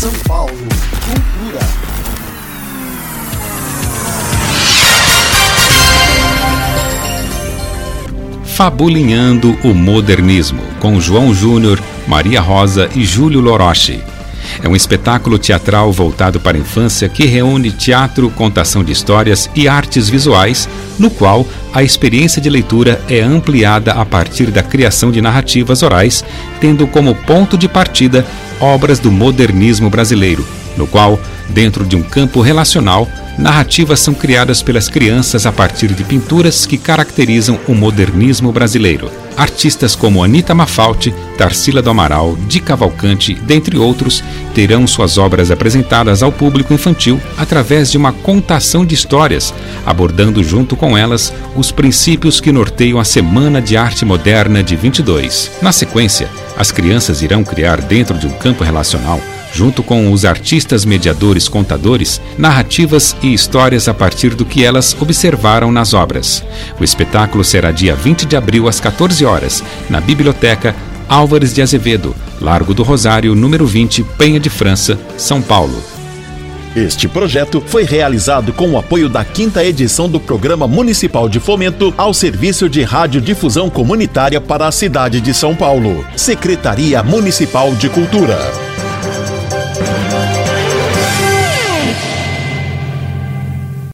São Paulo, cultura. Fabulinhando o Modernismo, com João Júnior, Maria Rosa e Júlio Loroche. É um espetáculo teatral voltado para a infância que reúne teatro, contação de histórias e artes visuais, no qual a experiência de leitura é ampliada a partir da criação de narrativas orais, tendo como ponto de partida obras do modernismo brasileiro, no qual, dentro de um campo relacional, narrativas são criadas pelas crianças a partir de pinturas que caracterizam o modernismo brasileiro. Artistas como Anita Mafalte, Tarsila do Amaral, Di Cavalcante, dentre outros, terão suas obras apresentadas ao público infantil através de uma contação de histórias, abordando junto com elas os princípios que norteiam a Semana de Arte Moderna de 22. Na sequência, as crianças irão criar dentro de um campo relacional junto com os artistas mediadores contadores, narrativas e histórias a partir do que elas observaram nas obras. O espetáculo será dia 20 de abril às 14 horas, na Biblioteca Álvares de Azevedo, Largo do Rosário, número 20, Penha de França, São Paulo. Este projeto foi realizado com o apoio da quinta edição do Programa Municipal de Fomento ao Serviço de Radiodifusão Comunitária para a cidade de São Paulo. Secretaria Municipal de Cultura.